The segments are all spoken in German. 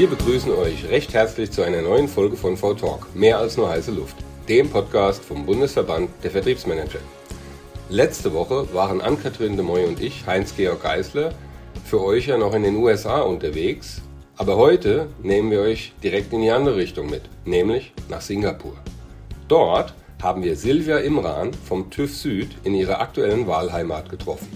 Wir begrüßen euch recht herzlich zu einer neuen Folge von V-Talk, mehr als nur heiße Luft, dem Podcast vom Bundesverband der Vertriebsmanager. Letzte Woche waren Ann-Kathrin de Moy und ich, Heinz-Georg Geisler, für euch ja noch in den USA unterwegs, aber heute nehmen wir euch direkt in die andere Richtung mit, nämlich nach Singapur. Dort haben wir Silvia Imran vom TÜV Süd in ihrer aktuellen Wahlheimat getroffen.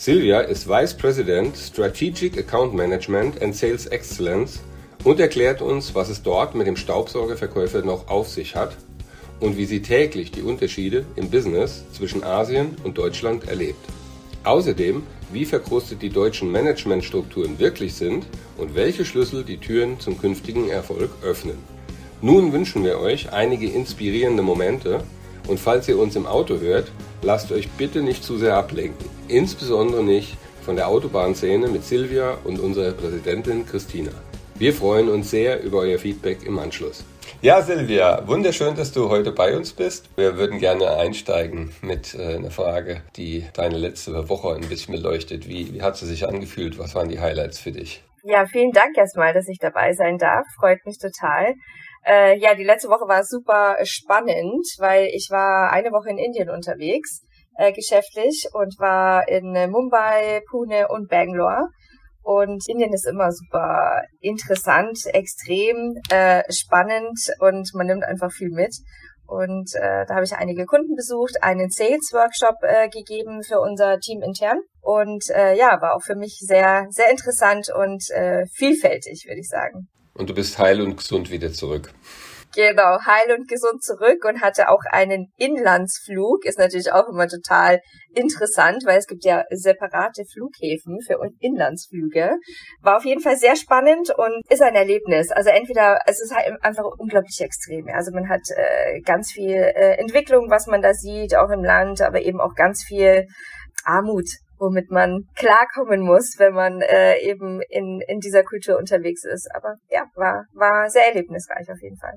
Silvia ist Vice President Strategic Account Management and Sales Excellence und erklärt uns, was es dort mit dem Staubsaugerverkäufer noch auf sich hat und wie sie täglich die Unterschiede im Business zwischen Asien und Deutschland erlebt. Außerdem, wie verkrustet die deutschen Managementstrukturen wirklich sind und welche Schlüssel die Türen zum künftigen Erfolg öffnen. Nun wünschen wir euch einige inspirierende Momente und falls ihr uns im Auto hört, lasst euch bitte nicht zu sehr ablenken. Insbesondere nicht von der Autobahnszene mit Silvia und unserer Präsidentin Christina. Wir freuen uns sehr über euer Feedback im Anschluss. Ja, Silvia, wunderschön, dass du heute bei uns bist. Wir würden gerne einsteigen mit äh, einer Frage, die deine letzte Woche ein bisschen beleuchtet. Wie, wie hat sie sich angefühlt? Was waren die Highlights für dich? Ja, vielen Dank erstmal, dass ich dabei sein darf. Freut mich total. Äh, ja, die letzte Woche war super spannend, weil ich war eine Woche in Indien unterwegs, äh, geschäftlich, und war in Mumbai, Pune und Bangalore. Und Indien ist immer super interessant, extrem äh, spannend und man nimmt einfach viel mit. Und äh, da habe ich einige Kunden besucht, einen Sales-Workshop äh, gegeben für unser Team intern. Und äh, ja, war auch für mich sehr, sehr interessant und äh, vielfältig, würde ich sagen. Und du bist heil und gesund wieder zurück. Genau, heil und gesund zurück und hatte auch einen Inlandsflug. Ist natürlich auch immer total interessant, weil es gibt ja separate Flughäfen für Inlandsflüge. War auf jeden Fall sehr spannend und ist ein Erlebnis. Also entweder, es ist halt einfach unglaublich extrem. Also man hat äh, ganz viel äh, Entwicklung, was man da sieht, auch im Land, aber eben auch ganz viel Armut, womit man klarkommen muss, wenn man äh, eben in, in dieser Kultur unterwegs ist. Aber ja, war, war sehr erlebnisreich auf jeden Fall.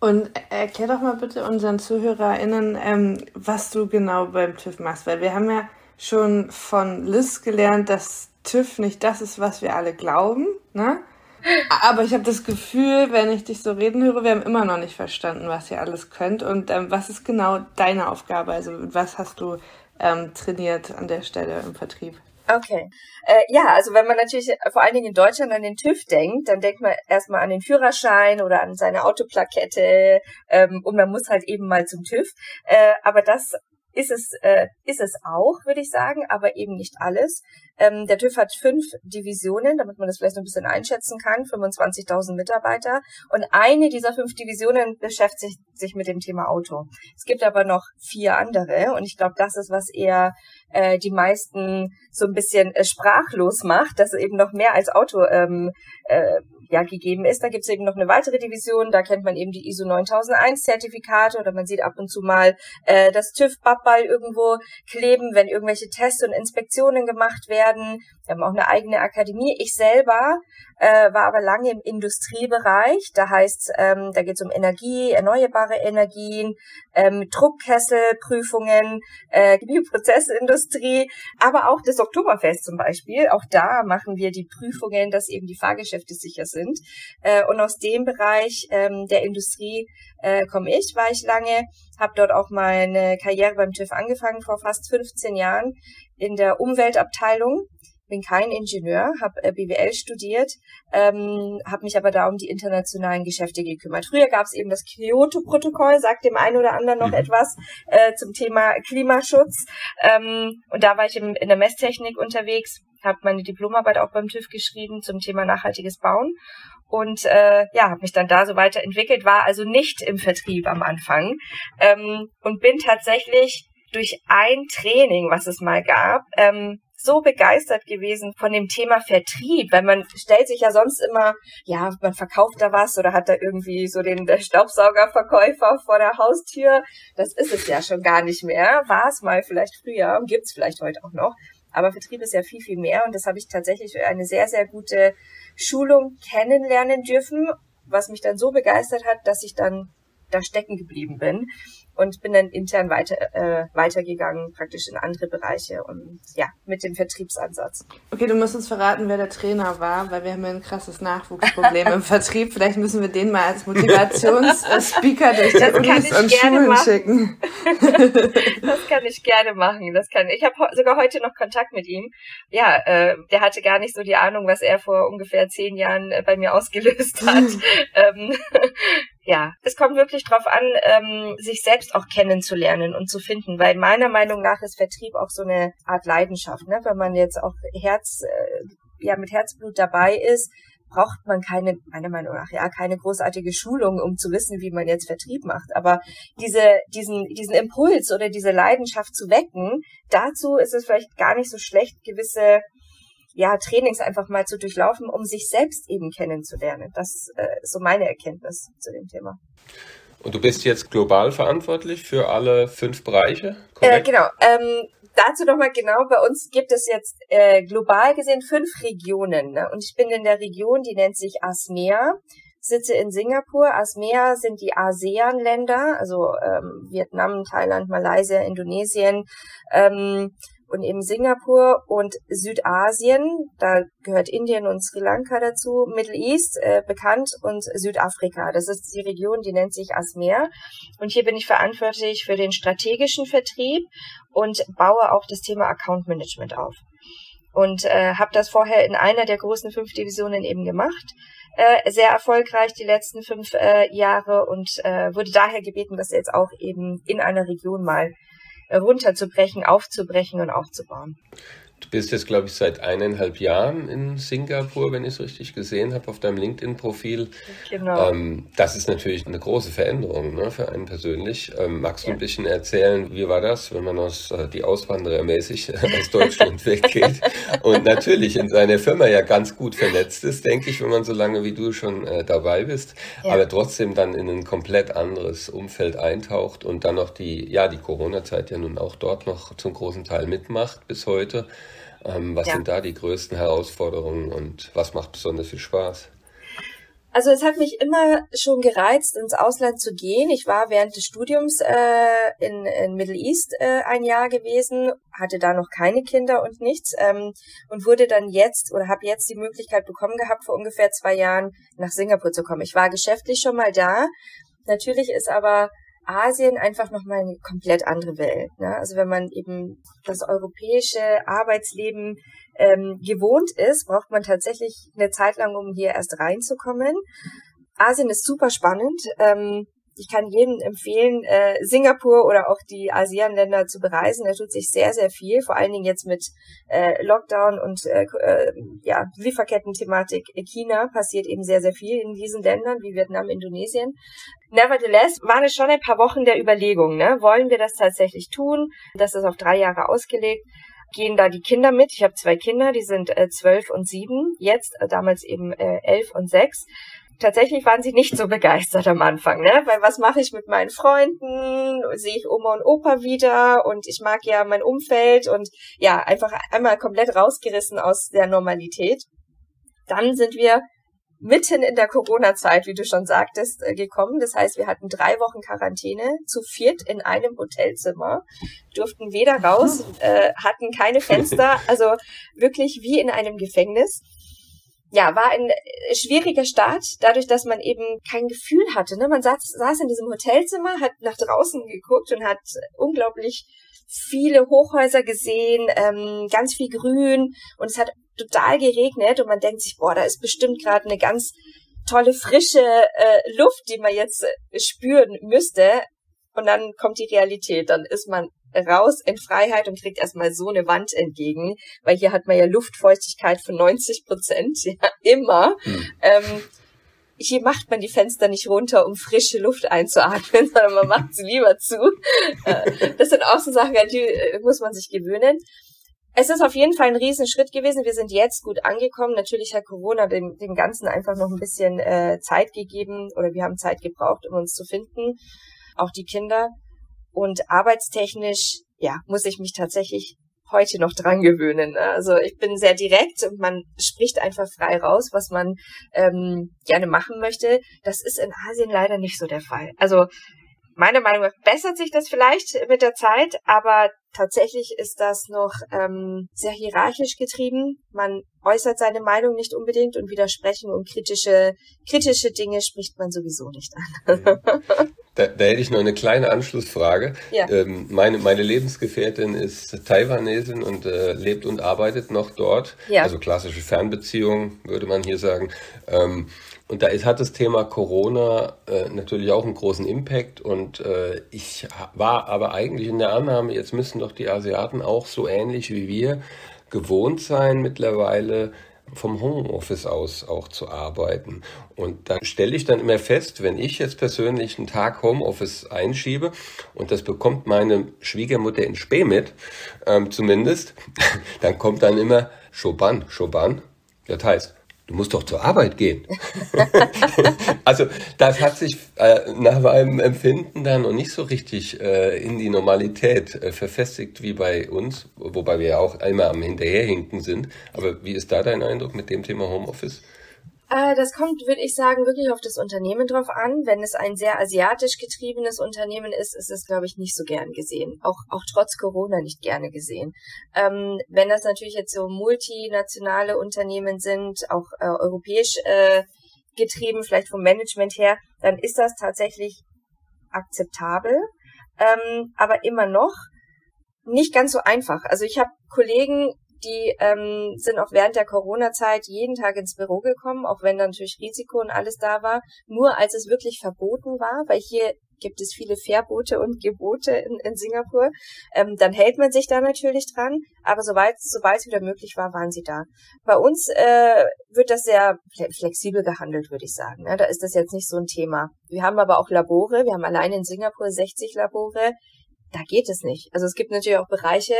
Und erklär doch mal bitte unseren ZuhörerInnen, ähm, was du genau beim TÜV machst, weil wir haben ja schon von Liz gelernt, dass TÜV nicht das ist, was wir alle glauben, ne? Aber ich habe das Gefühl, wenn ich dich so reden höre, wir haben immer noch nicht verstanden, was ihr alles könnt. Und ähm, was ist genau deine Aufgabe? Also was hast du ähm, trainiert an der Stelle im Vertrieb? Okay. Äh, ja, also wenn man natürlich vor allen Dingen in Deutschland an den TÜV denkt, dann denkt man erstmal an den Führerschein oder an seine Autoplakette ähm, und man muss halt eben mal zum TÜV. Äh, aber das ist es, äh, ist es auch, würde ich sagen, aber eben nicht alles. Ähm, der TÜV hat fünf Divisionen, damit man das vielleicht noch ein bisschen einschätzen kann, 25.000 Mitarbeiter. Und eine dieser fünf Divisionen beschäftigt sich mit dem Thema Auto. Es gibt aber noch vier andere und ich glaube, das ist, was eher äh, die meisten so ein bisschen äh, sprachlos macht, dass eben noch mehr als Auto ähm, äh, ja gegeben ist. Da gibt es eben noch eine weitere Division, da kennt man eben die ISO 9001 Zertifikate oder man sieht ab und zu mal äh, das TÜV-Babball irgendwo kleben, wenn irgendwelche Tests und Inspektionen gemacht werden. Wir haben auch eine eigene Akademie. Ich selber äh, war aber lange im Industriebereich. Da heißt, ähm, da geht es um Energie, erneuerbare Energien, ähm, Druckkesselprüfungen, äh, Bioprozessindustrie, aber auch das Oktoberfest zum Beispiel. Auch da machen wir die Prüfungen, dass eben die Fahrgeschäfte sicher sind. Äh, und aus dem Bereich ähm, der Industrie äh, komme ich, war ich lange, habe dort auch meine Karriere beim TÜV angefangen vor fast 15 Jahren in der Umweltabteilung bin kein Ingenieur, habe äh, BWL studiert, ähm, habe mich aber da um die internationalen Geschäfte gekümmert. Früher gab es eben das Kyoto-Protokoll, sagt dem einen oder anderen noch mhm. etwas äh, zum Thema Klimaschutz. Ähm, und da war ich im, in der Messtechnik unterwegs, habe meine Diplomarbeit auch beim TÜV geschrieben zum Thema nachhaltiges Bauen und äh, ja, habe mich dann da so weiterentwickelt, war also nicht im Vertrieb am Anfang ähm, und bin tatsächlich durch ein Training, was es mal gab, ähm, so begeistert gewesen von dem Thema Vertrieb, weil man stellt sich ja sonst immer, ja, man verkauft da was oder hat da irgendwie so den Staubsaugerverkäufer vor der Haustür. Das ist es ja schon gar nicht mehr. War es mal vielleicht früher und gibt es vielleicht heute auch noch. Aber Vertrieb ist ja viel, viel mehr und das habe ich tatsächlich eine sehr, sehr gute Schulung kennenlernen dürfen, was mich dann so begeistert hat, dass ich dann da stecken geblieben bin und bin dann intern weiter äh, weitergegangen, praktisch in andere Bereiche und ja, mit dem Vertriebsansatz. Okay, du musst uns verraten, wer der Trainer war, weil wir haben ja ein krasses Nachwuchsproblem im Vertrieb. Vielleicht müssen wir den mal als Motivationsspeaker durch die Unis und Schulen machen. schicken. das kann ich gerne machen. Das kann ich habe sogar heute noch Kontakt mit ihm. Ja, äh, der hatte gar nicht so die Ahnung, was er vor ungefähr zehn Jahren äh, bei mir ausgelöst hat. ähm, ja, es kommt wirklich drauf an, ähm, sich selbst auch kennenzulernen und zu finden, weil meiner Meinung nach ist Vertrieb auch so eine Art Leidenschaft, ne? Wenn man jetzt auch Herz, äh, ja, mit Herzblut dabei ist, braucht man keine, meiner Meinung nach, ja, keine großartige Schulung, um zu wissen, wie man jetzt Vertrieb macht. Aber diese, diesen, diesen Impuls oder diese Leidenschaft zu wecken, dazu ist es vielleicht gar nicht so schlecht, gewisse ja, Trainings einfach mal zu durchlaufen, um sich selbst eben kennenzulernen. Das äh, ist so meine Erkenntnis zu dem Thema. Und du bist jetzt global verantwortlich für alle fünf Bereiche? Äh, genau. Ähm, dazu nochmal genau, bei uns gibt es jetzt äh, global gesehen fünf Regionen. Ne? Und ich bin in der Region, die nennt sich ASMEA, sitze in Singapur. ASMEA sind die ASEAN-Länder, also ähm, Vietnam, Thailand, Malaysia, Indonesien. Ähm, und eben Singapur und Südasien, da gehört Indien und Sri Lanka dazu, Middle East äh, bekannt und Südafrika. Das ist die Region, die nennt sich ASMER. Und hier bin ich verantwortlich für den strategischen Vertrieb und baue auch das Thema Account Management auf. Und äh, habe das vorher in einer der großen fünf Divisionen eben gemacht. Äh, sehr erfolgreich die letzten fünf äh, Jahre und äh, wurde daher gebeten, das jetzt auch eben in einer Region mal runterzubrechen, aufzubrechen und aufzubauen. Du bist jetzt, glaube ich, seit eineinhalb Jahren in Singapur, wenn ich es richtig gesehen habe, auf deinem LinkedIn-Profil. Genau. Ähm, das ist natürlich eine große Veränderung ne, für einen persönlich. Ähm, magst du ja. ein bisschen erzählen, wie war das, wenn man aus äh, die Auswanderer mäßig aus Deutschland weggeht und natürlich in seiner Firma ja ganz gut vernetzt ist, denke ich, wenn man so lange wie du schon äh, dabei bist, ja. aber trotzdem dann in ein komplett anderes Umfeld eintaucht und dann noch die, ja, die Corona-Zeit ja nun auch dort noch zum großen Teil mitmacht bis heute. Ähm, was ja. sind da die größten Herausforderungen und was macht besonders viel Spaß? Also es hat mich immer schon gereizt, ins Ausland zu gehen. Ich war während des Studiums äh, in, in Middle East äh, ein Jahr gewesen, hatte da noch keine Kinder und nichts ähm, und wurde dann jetzt oder habe jetzt die Möglichkeit bekommen gehabt, vor ungefähr zwei Jahren nach Singapur zu kommen. Ich war geschäftlich schon mal da. Natürlich ist aber Asien einfach nochmal eine komplett andere Welt. Ne? Also wenn man eben das europäische Arbeitsleben ähm, gewohnt ist, braucht man tatsächlich eine Zeit lang, um hier erst reinzukommen. Asien ist super spannend. Ähm, ich kann jedem empfehlen, äh, Singapur oder auch die ASEAN-Länder zu bereisen. Da tut sich sehr, sehr viel, vor allen Dingen jetzt mit äh, Lockdown und äh, äh, ja, Lieferketten-Thematik China passiert eben sehr, sehr viel in diesen Ländern wie Vietnam, Indonesien. Nevertheless waren es schon ein paar Wochen der Überlegung, ne? wollen wir das tatsächlich tun? Das ist auf drei Jahre ausgelegt gehen da die Kinder mit. Ich habe zwei Kinder, die sind äh, zwölf und sieben, jetzt äh, damals eben äh, elf und sechs tatsächlich waren sie nicht so begeistert am Anfang, ne? Weil was mache ich mit meinen Freunden? Sehe ich Oma und Opa wieder und ich mag ja mein Umfeld und ja, einfach einmal komplett rausgerissen aus der Normalität. Dann sind wir mitten in der Corona-Zeit, wie du schon sagtest, äh, gekommen. Das heißt, wir hatten drei Wochen Quarantäne, zu viert in einem Hotelzimmer, durften weder raus, äh, hatten keine Fenster, also wirklich wie in einem Gefängnis ja, war ein äh, schwieriger Start, dadurch, dass man eben kein Gefühl hatte. Ne? Man saß, saß in diesem Hotelzimmer, hat nach draußen geguckt und hat unglaublich viele Hochhäuser gesehen, ähm, ganz viel Grün und es hat total geregnet und man denkt sich, boah, da ist bestimmt gerade eine ganz tolle frische äh, Luft, die man jetzt äh, spüren müsste. Und dann kommt die Realität, dann ist man raus in Freiheit und kriegt erstmal so eine Wand entgegen, weil hier hat man ja Luftfeuchtigkeit von 90 Prozent, ja, immer. Hm. Ähm, hier macht man die Fenster nicht runter, um frische Luft einzuatmen, sondern man macht sie lieber zu. Äh, das sind auch so Sachen, an die äh, muss man sich gewöhnen. Es ist auf jeden Fall ein Riesenschritt gewesen. Wir sind jetzt gut angekommen. Natürlich hat Corona dem, dem Ganzen einfach noch ein bisschen äh, Zeit gegeben oder wir haben Zeit gebraucht, um uns zu finden. Auch die Kinder. Und arbeitstechnisch, ja, muss ich mich tatsächlich heute noch dran gewöhnen. Ne? Also ich bin sehr direkt und man spricht einfach frei raus, was man ähm, gerne machen möchte. Das ist in Asien leider nicht so der Fall. Also meiner Meinung nach bessert sich das vielleicht mit der Zeit, aber tatsächlich ist das noch ähm, sehr hierarchisch getrieben. Man äußert seine Meinung nicht unbedingt und widersprechen und kritische, kritische Dinge spricht man sowieso nicht an. da, da hätte ich noch eine kleine Anschlussfrage. Ja. Ähm, meine, meine Lebensgefährtin ist Taiwanesin und äh, lebt und arbeitet noch dort. Ja. Also klassische Fernbeziehung, würde man hier sagen. Ähm, und da ist, hat das Thema Corona äh, natürlich auch einen großen Impact. Und äh, ich war aber eigentlich in der Annahme, jetzt müssen doch die Asiaten auch so ähnlich wie wir gewohnt sein, mittlerweile vom Homeoffice aus auch zu arbeiten. Und da stelle ich dann immer fest, wenn ich jetzt persönlich einen Tag Homeoffice einschiebe und das bekommt meine Schwiegermutter in Spee mit, ähm, zumindest, dann kommt dann immer Schoban, Schoban. Das heißt, du musst doch zur Arbeit gehen. also das hat sich äh, nach meinem Empfinden dann noch nicht so richtig äh, in die Normalität äh, verfestigt wie bei uns, wobei wir ja auch einmal am Hinterherhinken sind. Aber wie ist da dein Eindruck mit dem Thema Homeoffice? Äh, das kommt, würde ich sagen, wirklich auf das Unternehmen drauf an. Wenn es ein sehr asiatisch getriebenes Unternehmen ist, ist es, glaube ich, nicht so gern gesehen. Auch, auch trotz Corona nicht gerne gesehen. Ähm, wenn das natürlich jetzt so multinationale Unternehmen sind, auch äh, europäisch äh, getrieben, vielleicht vom Management her, dann ist das tatsächlich akzeptabel. Ähm, aber immer noch nicht ganz so einfach. Also ich habe Kollegen, die ähm, sind auch während der Corona-Zeit jeden Tag ins Büro gekommen, auch wenn natürlich Risiko und alles da war. Nur als es wirklich verboten war, weil hier gibt es viele Verbote und Gebote in, in Singapur, ähm, dann hält man sich da natürlich dran. Aber soweit es wieder möglich war, waren sie da. Bei uns äh, wird das sehr flexibel gehandelt, würde ich sagen. Ja, da ist das jetzt nicht so ein Thema. Wir haben aber auch Labore. Wir haben allein in Singapur 60 Labore da geht es nicht. Also es gibt natürlich auch Bereiche,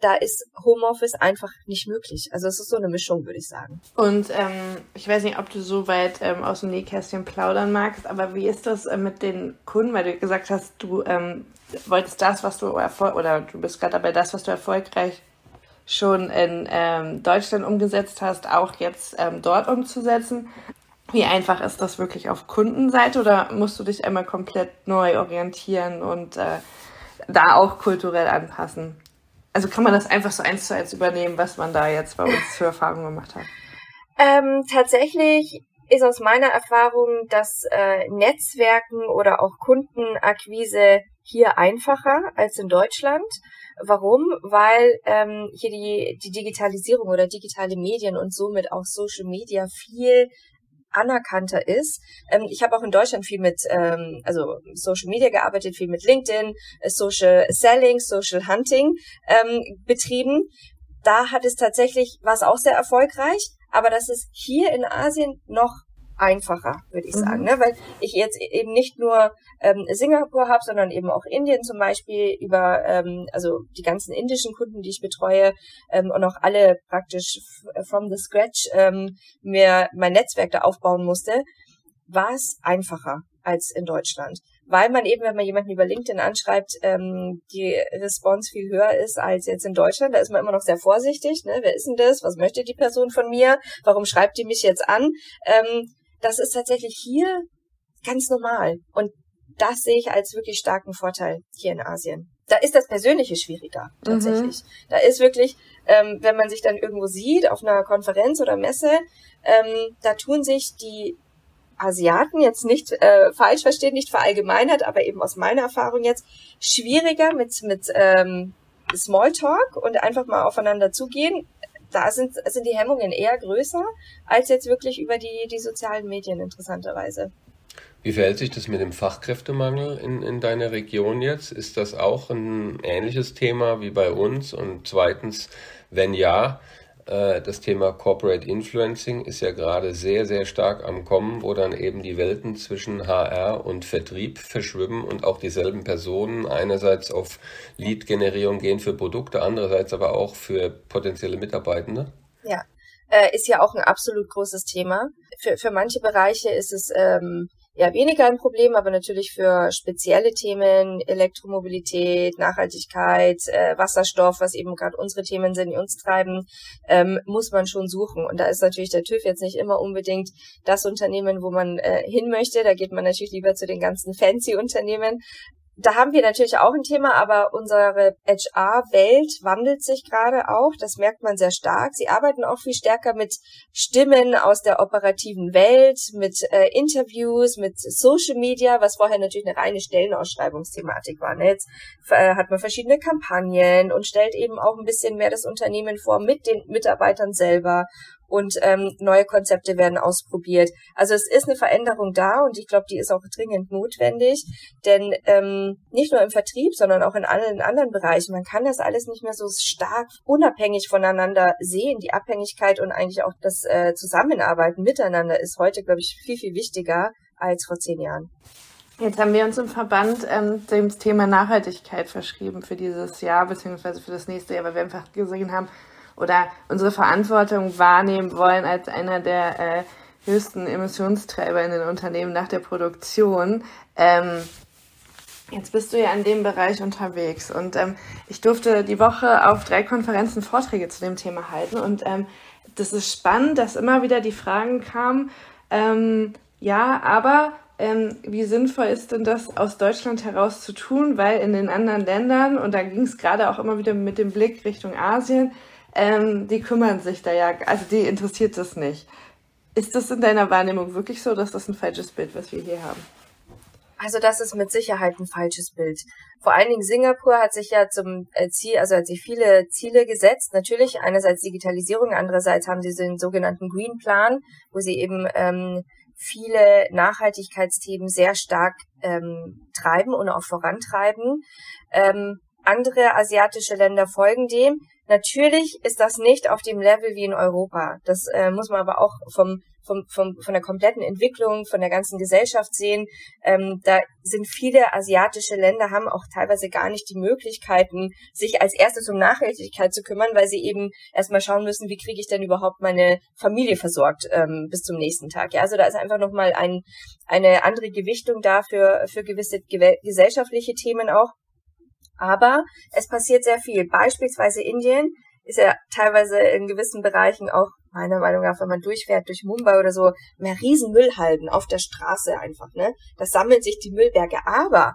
da ist Homeoffice einfach nicht möglich. Also es ist so eine Mischung, würde ich sagen. Und ähm, ich weiß nicht, ob du so weit ähm, aus dem Nähkästchen plaudern magst, aber wie ist das äh, mit den Kunden, weil du gesagt hast, du ähm, wolltest das, was du erfolg oder du bist gerade dabei, das, was du erfolgreich schon in ähm, Deutschland umgesetzt hast, auch jetzt ähm, dort umzusetzen. Wie einfach ist das wirklich auf Kundenseite oder musst du dich einmal komplett neu orientieren und äh, da auch kulturell anpassen? Also kann man das einfach so eins zu eins übernehmen, was man da jetzt bei uns für Erfahrungen gemacht hat? Ähm, tatsächlich ist aus meiner Erfahrung das äh, Netzwerken oder auch Kundenakquise hier einfacher als in Deutschland. Warum? Weil ähm, hier die, die Digitalisierung oder digitale Medien und somit auch Social Media viel anerkannter ist. Ähm, ich habe auch in Deutschland viel mit ähm, also Social Media gearbeitet, viel mit LinkedIn, äh, Social Selling, Social Hunting ähm, betrieben. Da hat es tatsächlich, war es auch sehr erfolgreich, aber das ist hier in Asien noch einfacher, würde ich sagen, mhm. ne? weil ich jetzt eben nicht nur ähm, Singapur habe, sondern eben auch Indien zum Beispiel über ähm, also die ganzen indischen Kunden, die ich betreue ähm, und auch alle praktisch from the scratch ähm, mir mein Netzwerk da aufbauen musste, war es einfacher als in Deutschland, weil man eben, wenn man jemanden über LinkedIn anschreibt, ähm, die Response viel höher ist als jetzt in Deutschland. Da ist man immer noch sehr vorsichtig. Ne? Wer ist denn das? Was möchte die Person von mir? Warum schreibt die mich jetzt an? Ähm, das ist tatsächlich hier ganz normal. Und das sehe ich als wirklich starken Vorteil hier in Asien. Da ist das Persönliche schwieriger, tatsächlich. Mhm. Da ist wirklich, ähm, wenn man sich dann irgendwo sieht, auf einer Konferenz oder Messe, ähm, da tun sich die Asiaten jetzt nicht äh, falsch verstehen, nicht verallgemeinert, aber eben aus meiner Erfahrung jetzt schwieriger mit mit ähm, Smalltalk und einfach mal aufeinander zugehen da sind, sind die Hemmungen eher größer als jetzt wirklich über die, die sozialen Medien interessanterweise. Wie verhält sich das mit dem Fachkräftemangel in, in deiner Region jetzt? Ist das auch ein ähnliches Thema wie bei uns? Und zweitens, wenn ja, das Thema Corporate Influencing ist ja gerade sehr, sehr stark am Kommen, wo dann eben die Welten zwischen HR und Vertrieb verschwimmen und auch dieselben Personen einerseits auf Lead-Generierung gehen für Produkte, andererseits aber auch für potenzielle Mitarbeitende. Ja, äh, ist ja auch ein absolut großes Thema. Für, für manche Bereiche ist es ähm, ja weniger ein Problem, aber natürlich für spezielle Themen, Elektromobilität, Nachhaltigkeit, äh, Wasserstoff, was eben gerade unsere Themen sind, die uns treiben, ähm, muss man schon suchen. Und da ist natürlich der TÜV jetzt nicht immer unbedingt das Unternehmen, wo man äh, hin möchte. Da geht man natürlich lieber zu den ganzen fancy Unternehmen. Da haben wir natürlich auch ein Thema, aber unsere HR-Welt wandelt sich gerade auch. Das merkt man sehr stark. Sie arbeiten auch viel stärker mit Stimmen aus der operativen Welt, mit äh, Interviews, mit Social Media, was vorher natürlich eine reine Stellenausschreibungsthematik war. Ne? Jetzt äh, hat man verschiedene Kampagnen und stellt eben auch ein bisschen mehr das Unternehmen vor mit den Mitarbeitern selber und ähm, neue Konzepte werden ausprobiert. Also es ist eine Veränderung da und ich glaube, die ist auch dringend notwendig, denn ähm, nicht nur im Vertrieb, sondern auch in allen anderen Bereichen. Man kann das alles nicht mehr so stark unabhängig voneinander sehen. Die Abhängigkeit und eigentlich auch das äh, Zusammenarbeiten miteinander ist heute, glaube ich, viel, viel wichtiger als vor zehn Jahren. Jetzt haben wir uns im Verband ähm, dem Thema Nachhaltigkeit verschrieben für dieses Jahr beziehungsweise für das nächste Jahr, weil wir einfach gesehen haben, oder unsere Verantwortung wahrnehmen wollen als einer der äh, höchsten Emissionstreiber in den Unternehmen nach der Produktion. Ähm, jetzt bist du ja in dem Bereich unterwegs und ähm, ich durfte die Woche auf drei Konferenzen Vorträge zu dem Thema halten und ähm, das ist spannend, dass immer wieder die Fragen kamen, ähm, ja, aber ähm, wie sinnvoll ist denn das aus Deutschland heraus zu tun, weil in den anderen Ländern, und da ging es gerade auch immer wieder mit dem Blick Richtung Asien, ähm, die kümmern sich da ja, also die interessiert das nicht. Ist das in deiner Wahrnehmung wirklich so, dass das ein falsches Bild, was wir hier haben? Also das ist mit Sicherheit ein falsches Bild. Vor allen Dingen Singapur hat sich ja zum äh, Ziel, also hat sich viele Ziele gesetzt. Natürlich einerseits Digitalisierung, andererseits haben sie den sogenannten Green Plan, wo sie eben ähm, viele Nachhaltigkeitsthemen sehr stark ähm, treiben und auch vorantreiben. Ähm, andere asiatische Länder folgen dem. Natürlich ist das nicht auf dem Level wie in Europa. Das äh, muss man aber auch vom, vom, vom, von der kompletten Entwicklung, von der ganzen Gesellschaft sehen. Ähm, da sind viele asiatische Länder, haben auch teilweise gar nicht die Möglichkeiten, sich als erstes um Nachhaltigkeit zu kümmern, weil sie eben erstmal schauen müssen, wie kriege ich denn überhaupt meine Familie versorgt ähm, bis zum nächsten Tag. Ja, also da ist einfach nochmal ein, eine andere Gewichtung da für, für gewisse gesellschaftliche Themen auch. Aber es passiert sehr viel. Beispielsweise Indien ist ja teilweise in gewissen Bereichen auch meiner Meinung nach, wenn man durchfährt durch Mumbai oder so, mehr Riesenmüllhalden auf der Straße einfach, ne? Das sammeln sich die Müllberge. Aber,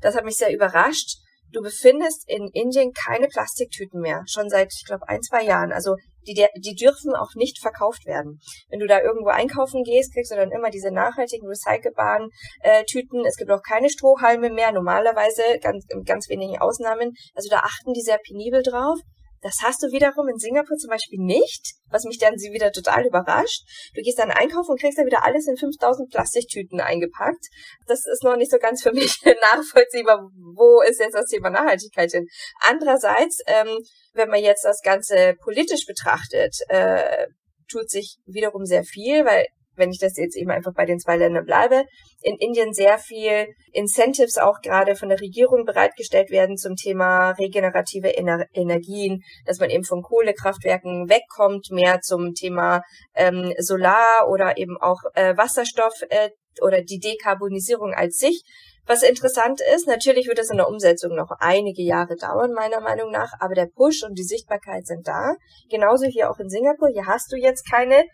das hat mich sehr überrascht, du befindest in Indien keine Plastiktüten mehr. Schon seit, ich glaube, ein, zwei Jahren. Also die, die dürfen auch nicht verkauft werden. Wenn du da irgendwo einkaufen gehst, kriegst du dann immer diese nachhaltigen, recycelbaren äh, Tüten. Es gibt auch keine Strohhalme mehr, normalerweise, ganz, ganz wenigen Ausnahmen. Also da achten die sehr penibel drauf. Das hast du wiederum in Singapur zum Beispiel nicht, was mich dann sie wieder total überrascht. Du gehst dann einkaufen und kriegst dann wieder alles in 5000 Plastiktüten eingepackt. Das ist noch nicht so ganz für mich nachvollziehbar. Wo ist jetzt das Thema Nachhaltigkeit hin? Andererseits, ähm, wenn man jetzt das Ganze politisch betrachtet, äh, tut sich wiederum sehr viel, weil wenn ich das jetzt eben einfach bei den zwei Ländern bleibe, in Indien sehr viel Incentives auch gerade von der Regierung bereitgestellt werden zum Thema regenerative Ener Energien, dass man eben von Kohlekraftwerken wegkommt, mehr zum Thema ähm, Solar oder eben auch äh, Wasserstoff äh, oder die Dekarbonisierung als sich. Was interessant ist, natürlich wird es in der Umsetzung noch einige Jahre dauern, meiner Meinung nach, aber der Push und die Sichtbarkeit sind da. Genauso hier auch in Singapur. Hier hast du jetzt keine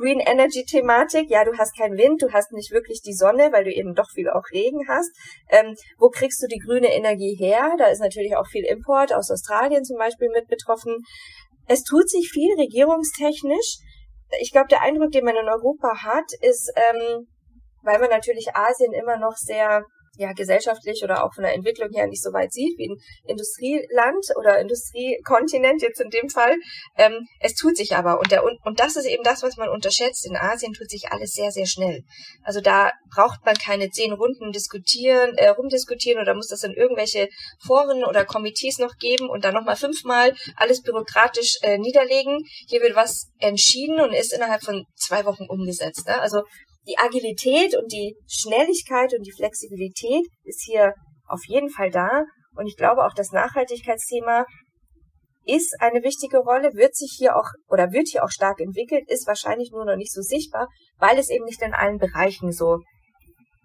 Green Energy Thematik. Ja, du hast keinen Wind, du hast nicht wirklich die Sonne, weil du eben doch viel auch Regen hast. Ähm, wo kriegst du die grüne Energie her? Da ist natürlich auch viel Import aus Australien zum Beispiel mit betroffen. Es tut sich viel regierungstechnisch. Ich glaube, der Eindruck, den man in Europa hat, ist, ähm, weil man natürlich Asien immer noch sehr ja gesellschaftlich oder auch von der Entwicklung her nicht so weit sieht wie ein Industrieland oder Industriekontinent jetzt in dem Fall. Ähm, es tut sich aber und der und, das ist eben das, was man unterschätzt. In Asien tut sich alles sehr sehr schnell. Also da braucht man keine zehn Runden diskutieren, äh, rumdiskutieren oder muss das in irgendwelche Foren oder Komitees noch geben und dann nochmal fünfmal alles bürokratisch äh, niederlegen. Hier wird was entschieden und ist innerhalb von zwei Wochen umgesetzt. Ne? Also die Agilität und die Schnelligkeit und die Flexibilität ist hier auf jeden Fall da. Und ich glaube auch das Nachhaltigkeitsthema ist eine wichtige Rolle, wird sich hier auch oder wird hier auch stark entwickelt, ist wahrscheinlich nur noch nicht so sichtbar, weil es eben nicht in allen Bereichen so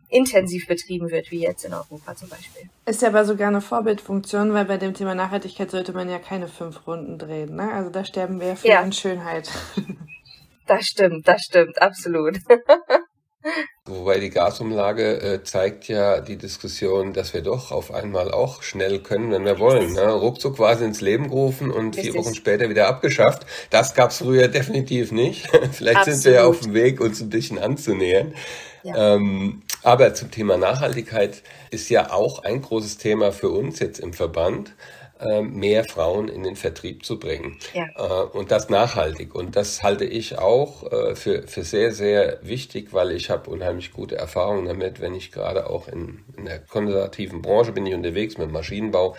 intensiv betrieben wird, wie jetzt in Europa zum Beispiel. Ist ja aber sogar eine Vorbildfunktion, weil bei dem Thema Nachhaltigkeit sollte man ja keine fünf Runden drehen. Ne? Also da sterben wir viel ja. in Schönheit. Das stimmt, das stimmt, absolut. Wobei die Gasumlage äh, zeigt ja die Diskussion, dass wir doch auf einmal auch schnell können, wenn wir wollen. Ne? Ruckzuck quasi ins Leben gerufen und Richtig. vier Wochen später wieder abgeschafft. Das gab es früher definitiv nicht. Vielleicht Absolut. sind wir ja auf dem Weg, uns ein bisschen anzunähern. Ja. Ähm, aber zum Thema Nachhaltigkeit ist ja auch ein großes Thema für uns jetzt im Verband. Äh, mehr Frauen in den Vertrieb zu bringen. Ja. Äh, und das nachhaltig. Und das halte ich auch äh, für, für sehr, sehr wichtig, weil ich habe unheimlich gute Erfahrungen damit, wenn ich gerade auch in, in der konservativen Branche bin ich unterwegs mit Maschinenbau.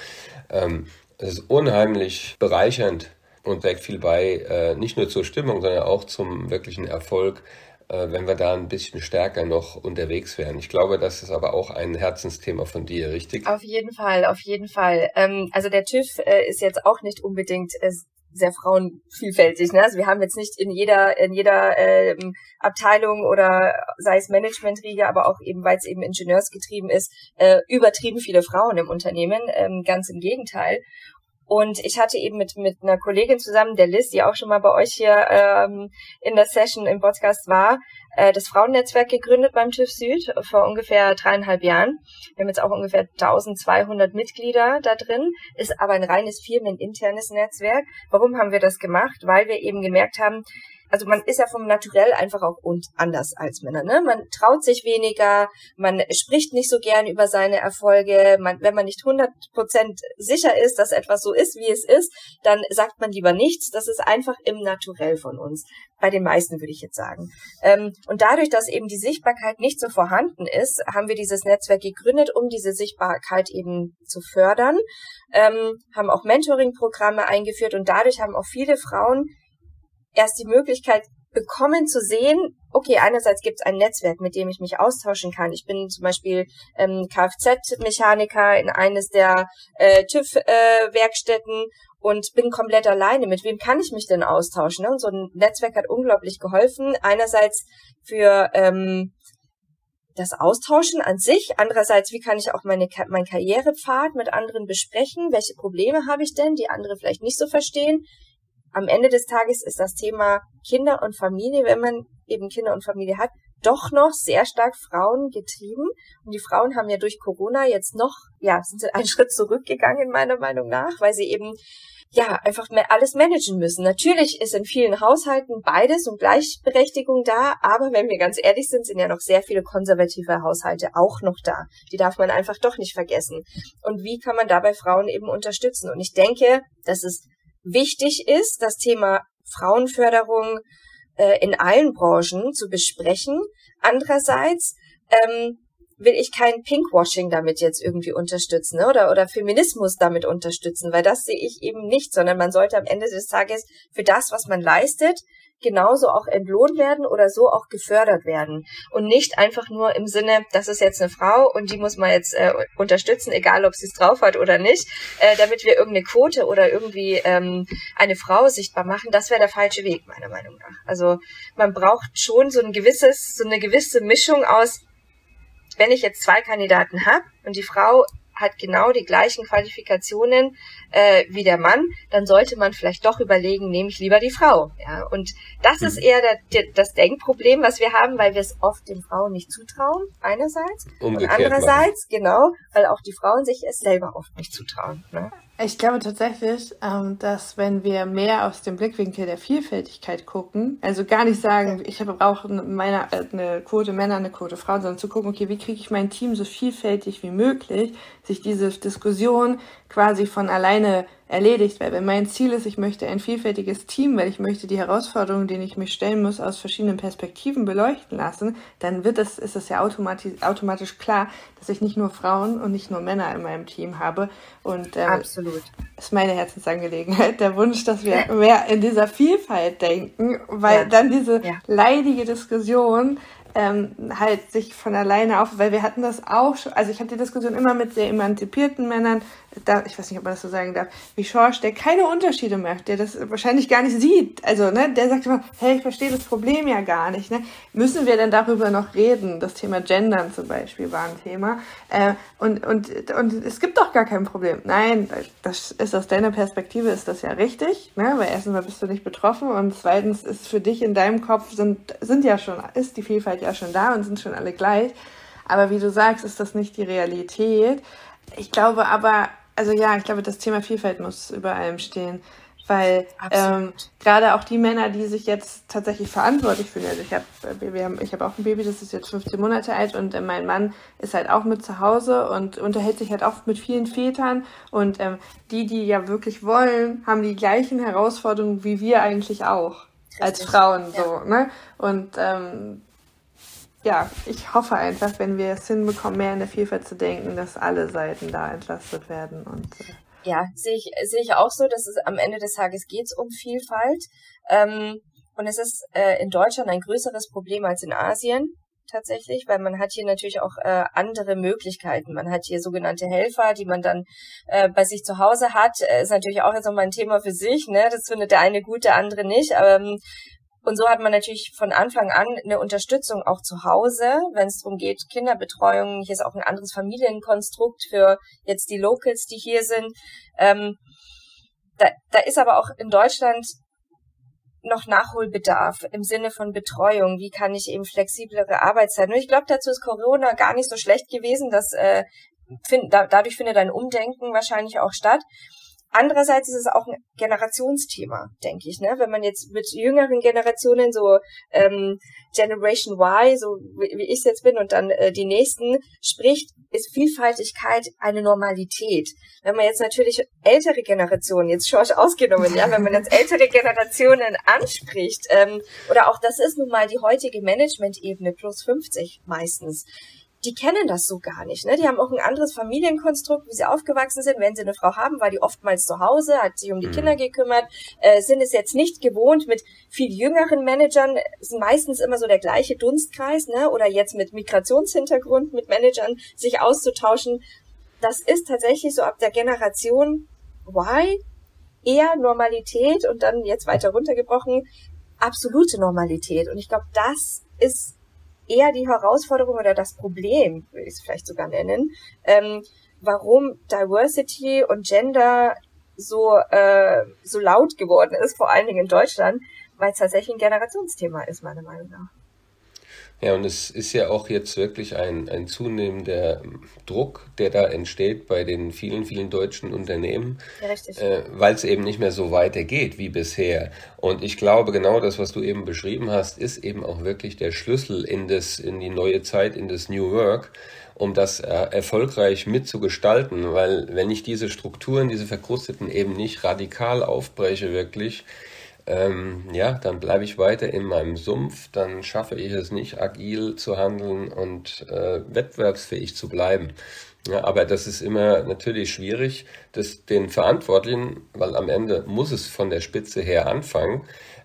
Ähm, es ist unheimlich bereichernd und trägt viel bei, nicht nur zur Stimmung, sondern auch zum wirklichen Erfolg wenn wir da ein bisschen stärker noch unterwegs wären. Ich glaube, das ist aber auch ein Herzensthema von dir, richtig? Auf jeden Fall, auf jeden Fall. Ähm, also der TÜV äh, ist jetzt auch nicht unbedingt äh, sehr frauenvielfältig. Ne? Also wir haben jetzt nicht in jeder in jeder ähm, Abteilung oder sei es Managementriege, aber auch eben weil es eben ingenieursgetrieben ist, äh, übertrieben viele Frauen im Unternehmen. Ähm, ganz im Gegenteil. Und ich hatte eben mit, mit einer Kollegin zusammen, der Liz, die auch schon mal bei euch hier ähm, in der Session im Podcast war, äh, das Frauennetzwerk gegründet beim TÜV Süd vor ungefähr dreieinhalb Jahren. Wir haben jetzt auch ungefähr 1200 Mitglieder da drin, ist aber ein reines firmeninternes Netzwerk. Warum haben wir das gemacht? Weil wir eben gemerkt haben, also man ist ja vom Naturell einfach auch und anders als Männer. Ne? Man traut sich weniger, man spricht nicht so gern über seine Erfolge. Man, wenn man nicht 100% sicher ist, dass etwas so ist, wie es ist, dann sagt man lieber nichts. Das ist einfach im Naturell von uns. Bei den meisten würde ich jetzt sagen. Ähm, und dadurch, dass eben die Sichtbarkeit nicht so vorhanden ist, haben wir dieses Netzwerk gegründet, um diese Sichtbarkeit eben zu fördern, ähm, haben auch Mentoring-Programme eingeführt und dadurch haben auch viele Frauen erst die Möglichkeit bekommen zu sehen, okay, einerseits gibt es ein Netzwerk, mit dem ich mich austauschen kann. Ich bin zum Beispiel ähm, Kfz-Mechaniker in eines der äh, TÜV-Werkstätten äh, und bin komplett alleine. Mit wem kann ich mich denn austauschen? Ne? Und so ein Netzwerk hat unglaublich geholfen. Einerseits für ähm, das Austauschen an sich. Andererseits, wie kann ich auch meine, mein Karrierepfad mit anderen besprechen? Welche Probleme habe ich denn, die andere vielleicht nicht so verstehen? Am Ende des Tages ist das Thema Kinder und Familie, wenn man eben Kinder und Familie hat, doch noch sehr stark Frauen getrieben. Und die Frauen haben ja durch Corona jetzt noch, ja, sind einen Schritt zurückgegangen, meiner Meinung nach, weil sie eben ja, einfach mehr alles managen müssen. Natürlich ist in vielen Haushalten beides und Gleichberechtigung da, aber wenn wir ganz ehrlich sind, sind ja noch sehr viele konservative Haushalte auch noch da. Die darf man einfach doch nicht vergessen. Und wie kann man dabei Frauen eben unterstützen? Und ich denke, dass es wichtig ist, das Thema Frauenförderung äh, in allen Branchen zu besprechen. Andererseits ähm, will ich kein Pinkwashing damit jetzt irgendwie unterstützen ne? oder, oder Feminismus damit unterstützen, weil das sehe ich eben nicht, sondern man sollte am Ende des Tages für das, was man leistet, genauso auch entlohnt werden oder so auch gefördert werden. Und nicht einfach nur im Sinne, das ist jetzt eine Frau und die muss man jetzt äh, unterstützen, egal ob sie es drauf hat oder nicht, äh, damit wir irgendeine Quote oder irgendwie ähm, eine Frau sichtbar machen. Das wäre der falsche Weg, meiner Meinung nach. Also man braucht schon so ein gewisses, so eine gewisse Mischung aus, wenn ich jetzt zwei Kandidaten habe und die Frau hat genau die gleichen Qualifikationen äh, wie der Mann, dann sollte man vielleicht doch überlegen, nehme ich lieber die Frau. Ja, und das mhm. ist eher der, der, das Denkproblem, was wir haben, weil wir es oft den Frauen nicht zutrauen, einerseits. Umgekehrt und andererseits, genau, weil auch die Frauen sich es selber oft nicht zutrauen. Ne? Ich glaube tatsächlich, ähm, dass wenn wir mehr aus dem Blickwinkel der Vielfältigkeit gucken, also gar nicht sagen, ich habe auch meine, äh, eine Quote Männer, eine Quote Frauen, sondern zu gucken, okay, wie kriege ich mein Team so vielfältig wie möglich, sich diese Diskussion quasi von alleine erledigt, weil wenn mein Ziel ist, ich möchte ein vielfältiges Team, weil ich möchte die Herausforderungen, denen ich mich stellen muss, aus verschiedenen Perspektiven beleuchten lassen, dann wird es, ist es ja automatisch, automatisch klar, dass ich nicht nur Frauen und nicht nur Männer in meinem Team habe. Und ähm, Absolut. ist meine Herzensangelegenheit, der Wunsch, dass wir mehr in dieser Vielfalt denken, weil ja. dann diese ja. leidige Diskussion ähm, halt sich von alleine auf, weil wir hatten das auch schon, also ich habe die Diskussion immer mit sehr emanzipierten Männern da, ich weiß nicht, ob man das so sagen darf, wie Schorsch, der keine Unterschiede macht, der das wahrscheinlich gar nicht sieht. Also, ne, der sagt immer, hey, ich verstehe das Problem ja gar nicht. Ne? Müssen wir denn darüber noch reden? Das Thema Gendern zum Beispiel war ein Thema. Äh, und, und, und es gibt doch gar kein Problem. Nein, das ist aus deiner Perspektive ist das ja richtig, ne? weil erstens mal bist du nicht betroffen und zweitens ist für dich in deinem Kopf sind, sind ja schon, ist die Vielfalt ja schon da und sind schon alle gleich. Aber wie du sagst, ist das nicht die Realität. Ich glaube aber, also ja, ich glaube, das Thema Vielfalt muss über allem stehen. Weil ähm, gerade auch die Männer, die sich jetzt tatsächlich verantwortlich fühlen, also ich habe wir haben, ich hab auch ein Baby, das ist jetzt 15 Monate alt und äh, mein Mann ist halt auch mit zu Hause und unterhält sich halt auch mit vielen Vätern und ähm, die, die ja wirklich wollen, haben die gleichen Herausforderungen wie wir eigentlich auch Richtig. als Frauen so, ja. ne? Und ähm, ja, ich hoffe einfach, wenn wir es hinbekommen, mehr in der Vielfalt zu denken, dass alle Seiten da entlastet werden und äh ja, sehe ich, sehe ich auch so, dass es am Ende des Tages geht um Vielfalt. Ähm, und es ist äh, in Deutschland ein größeres Problem als in Asien tatsächlich, weil man hat hier natürlich auch äh, andere Möglichkeiten. Man hat hier sogenannte Helfer, die man dann äh, bei sich zu Hause hat. Äh, ist natürlich auch jetzt nochmal ein Thema für sich, ne? Das findet der eine gut, der andere nicht. Ähm, und so hat man natürlich von Anfang an eine Unterstützung auch zu Hause, wenn es darum geht, Kinderbetreuung. Hier ist auch ein anderes Familienkonstrukt für jetzt die Locals, die hier sind. Ähm, da, da ist aber auch in Deutschland noch Nachholbedarf im Sinne von Betreuung. Wie kann ich eben flexiblere Arbeitszeiten? Und ich glaube, dazu ist Corona gar nicht so schlecht gewesen. Dass, äh, find, da, dadurch findet ein Umdenken wahrscheinlich auch statt. Andererseits ist es auch ein Generationsthema, denke ich. Ne? Wenn man jetzt mit jüngeren Generationen, so ähm, Generation Y, so wie, wie ich es jetzt bin, und dann äh, die nächsten spricht, ist Vielfaltigkeit eine Normalität. Wenn man jetzt natürlich ältere Generationen, jetzt Schorsch ausgenommen, ja, wenn man jetzt ältere Generationen anspricht, ähm, oder auch das ist nun mal die heutige Management-Ebene plus 50 meistens, die kennen das so gar nicht. Ne? Die haben auch ein anderes Familienkonstrukt, wie sie aufgewachsen sind. Wenn sie eine Frau haben, war die oftmals zu Hause, hat sich um die mhm. Kinder gekümmert, äh, sind es jetzt nicht gewohnt mit viel jüngeren Managern, sind meistens immer so der gleiche Dunstkreis, ne? oder jetzt mit Migrationshintergrund, mit Managern sich auszutauschen. Das ist tatsächlich so ab der Generation Y eher Normalität und dann jetzt weiter runtergebrochen, absolute Normalität. Und ich glaube, das ist eher die Herausforderung oder das Problem, würde ich es vielleicht sogar nennen, ähm, warum Diversity und Gender so, äh, so laut geworden ist, vor allen Dingen in Deutschland, weil es tatsächlich ein Generationsthema ist, meiner Meinung nach. Ja, und es ist ja auch jetzt wirklich ein, ein zunehmender Druck, der da entsteht bei den vielen, vielen deutschen Unternehmen, ja, äh, weil es eben nicht mehr so weitergeht wie bisher. Und ich glaube, genau das, was du eben beschrieben hast, ist eben auch wirklich der Schlüssel in, das, in die neue Zeit, in das New Work, um das äh, erfolgreich mitzugestalten. Weil wenn ich diese Strukturen, diese verkrusteten eben nicht radikal aufbreche, wirklich, ähm, ja, dann bleibe ich weiter in meinem Sumpf, dann schaffe ich es nicht, agil zu handeln und äh, wettbewerbsfähig zu bleiben. Ja, aber das ist immer natürlich schwierig, das den Verantwortlichen, weil am Ende muss es von der Spitze her anfangen,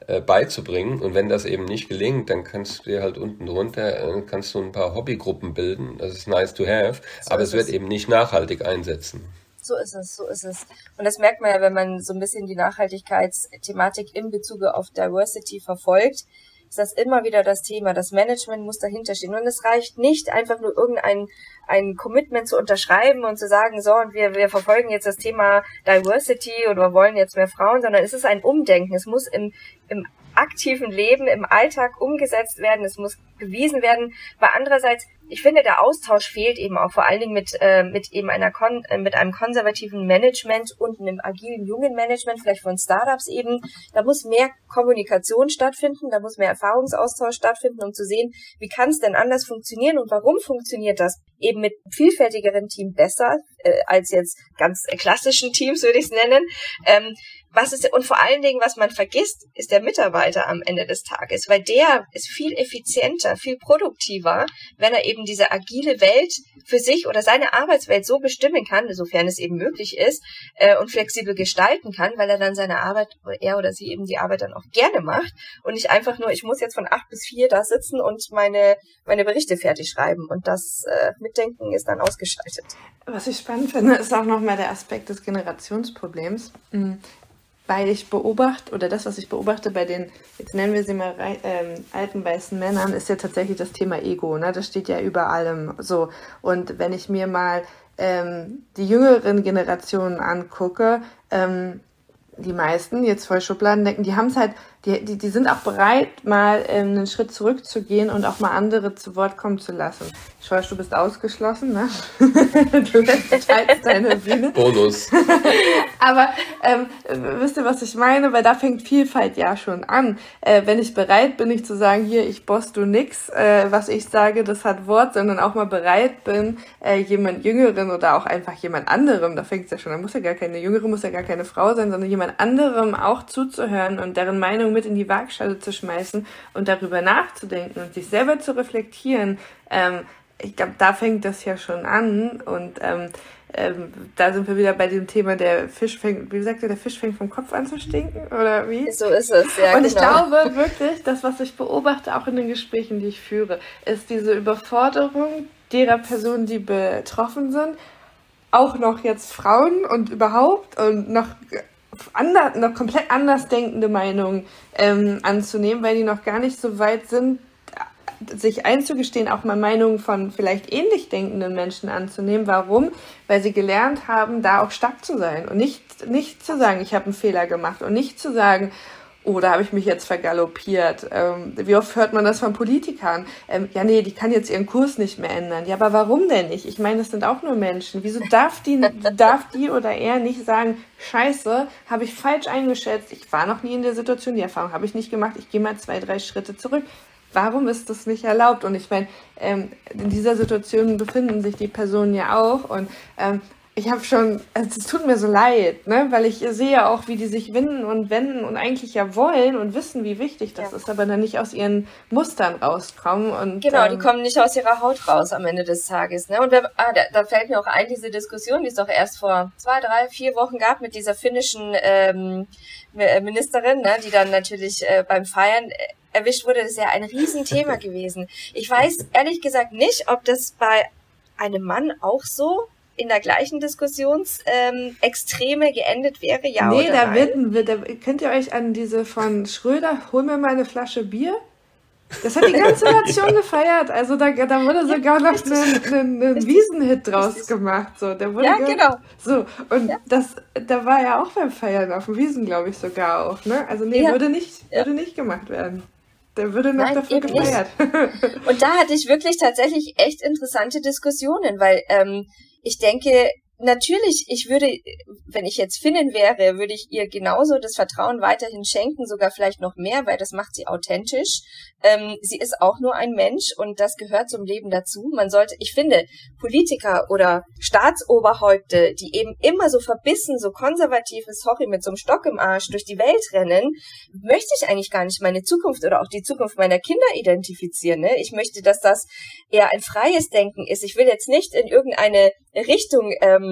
äh, beizubringen. Und wenn das eben nicht gelingt, dann kannst du dir halt unten drunter, äh, kannst du ein paar Hobbygruppen bilden. Das ist nice to have, so aber es wird eben nicht nachhaltig einsetzen. So ist es, so ist es. Und das merkt man ja, wenn man so ein bisschen die Nachhaltigkeitsthematik in Bezug auf Diversity verfolgt, ist das immer wieder das Thema. Das Management muss dahinter stehen. Und es reicht nicht, einfach nur irgendein ein Commitment zu unterschreiben und zu sagen, so, und wir, wir verfolgen jetzt das Thema Diversity und wir wollen jetzt mehr Frauen, sondern es ist ein Umdenken. Es muss im, im aktiven Leben, im Alltag umgesetzt werden. Es muss bewiesen werden. Aber andererseits ich finde, der Austausch fehlt eben auch vor allen Dingen mit, äh, mit eben einer Kon äh, mit einem konservativen Management und einem agilen jungen Management, vielleicht von Startups eben. Da muss mehr Kommunikation stattfinden, da muss mehr Erfahrungsaustausch stattfinden, um zu sehen, wie kann es denn anders funktionieren und warum funktioniert das eben mit vielfältigeren Team besser äh, als jetzt ganz klassischen Teams, würde ich es nennen. Ähm, was ist, und vor allen Dingen, was man vergisst, ist der Mitarbeiter am Ende des Tages, weil der ist viel effizienter, viel produktiver, wenn er eben diese agile Welt für sich oder seine Arbeitswelt so bestimmen kann, sofern es eben möglich ist, äh, und flexibel gestalten kann, weil er dann seine Arbeit, er oder sie eben die Arbeit dann auch gerne macht und nicht einfach nur, ich muss jetzt von acht bis vier da sitzen und meine, meine Berichte fertig schreiben und das äh, Mitdenken ist dann ausgeschaltet. Was ich spannend finde, ist auch nochmal der Aspekt des Generationsproblems. Mhm weil ich beobachte, oder das, was ich beobachte bei den, jetzt nennen wir sie mal ähm, alten weißen Männern, ist ja tatsächlich das Thema Ego. Ne? Das steht ja über allem so. Und wenn ich mir mal ähm, die jüngeren Generationen angucke, ähm, die meisten jetzt voll Schubladen denken, die haben es halt die, die, die sind auch bereit, mal ähm, einen Schritt zurückzugehen und auch mal andere zu Wort kommen zu lassen. Ich weiß, du bist ausgeschlossen, ne? du teilst deine Bühne. Bonus. Aber ähm, wisst ihr, was ich meine? Weil da fängt Vielfalt ja schon an. Äh, wenn ich bereit bin, nicht zu sagen, hier, ich boss du nix, äh, was ich sage, das hat Wort, sondern auch mal bereit bin, äh, jemand Jüngeren oder auch einfach jemand anderem, da fängt es ja schon, da muss ja gar keine Jüngere, muss ja gar keine Frau sein, sondern jemand anderem auch zuzuhören und deren Meinung Meinung mit in die Waagschale zu schmeißen und darüber nachzudenken und sich selber zu reflektieren, ähm, ich glaube, da fängt das ja schon an und ähm, ähm, da sind wir wieder bei dem Thema, der Fisch fängt, wie sagt ihr, der Fisch fängt vom Kopf an zu stinken oder wie? So ist es, ja. Und ich genau. glaube wirklich, das, was ich beobachte, auch in den Gesprächen, die ich führe, ist diese Überforderung derer Personen, die betroffen sind, auch noch jetzt Frauen und überhaupt und noch ander, noch komplett anders denkende Meinungen ähm, anzunehmen, weil die noch gar nicht so weit sind, sich einzugestehen, auch mal Meinungen von vielleicht ähnlich denkenden Menschen anzunehmen. Warum? Weil sie gelernt haben, da auch stark zu sein und nicht, nicht zu sagen, ich habe einen Fehler gemacht und nicht zu sagen, oh, da habe ich mich jetzt vergaloppiert. Ähm, wie oft hört man das von Politikern? Ähm, ja, nee, die kann jetzt ihren Kurs nicht mehr ändern. Ja, aber warum denn nicht? Ich meine, das sind auch nur Menschen. Wieso darf die, darf die oder er nicht sagen, scheiße, habe ich falsch eingeschätzt, ich war noch nie in der Situation, die Erfahrung habe ich nicht gemacht, ich gehe mal zwei, drei Schritte zurück. Warum ist das nicht erlaubt? Und ich meine, ähm, in dieser Situation befinden sich die Personen ja auch. Und ähm, ich habe schon, also es tut mir so leid, ne, weil ich sehe auch, wie die sich winden und wenden und eigentlich ja wollen und wissen, wie wichtig das ja. ist, aber dann nicht aus ihren Mustern rauskommen und genau, ähm, die kommen nicht aus ihrer Haut raus am Ende des Tages, ne? Und wer, ah, da, da fällt mir auch ein diese Diskussion, die es doch erst vor zwei, drei, vier Wochen gab mit dieser finnischen ähm, Ministerin, ne, die dann natürlich äh, beim Feiern äh, erwischt wurde. Das ist ja ein Riesenthema gewesen. Ich weiß ehrlich gesagt nicht, ob das bei einem Mann auch so in der gleichen Diskussionsextreme ähm, geendet wäre, ja nee, oder da nein? Wird, da könnt ihr euch an diese von Schröder, hol mir mal eine Flasche Bier? Das hat die ganze Nation gefeiert. Also da, da wurde sogar noch ein, ein Wiesenhit draus gemacht. So, der wurde ja, genau. So, und ja. das, da war ja auch beim Feiern auf dem Wiesen, glaube ich, sogar auch. Ne? Also nee, ja. würde, nicht, würde nicht gemacht werden. Der würde noch Nein, dafür gefeiert. Und da hatte ich wirklich tatsächlich echt interessante Diskussionen, weil ähm, ich denke, natürlich, ich würde, wenn ich jetzt Finnin wäre, würde ich ihr genauso das Vertrauen weiterhin schenken, sogar vielleicht noch mehr, weil das macht sie authentisch. Ähm, sie ist auch nur ein Mensch und das gehört zum Leben dazu. Man sollte, ich finde, Politiker oder Staatsoberhäupte, die eben immer so verbissen, so konservativ, sorry, mit so einem Stock im Arsch durch die Welt rennen, möchte ich eigentlich gar nicht meine Zukunft oder auch die Zukunft meiner Kinder identifizieren. Ne? Ich möchte, dass das eher ein freies Denken ist. Ich will jetzt nicht in irgendeine Richtung ähm,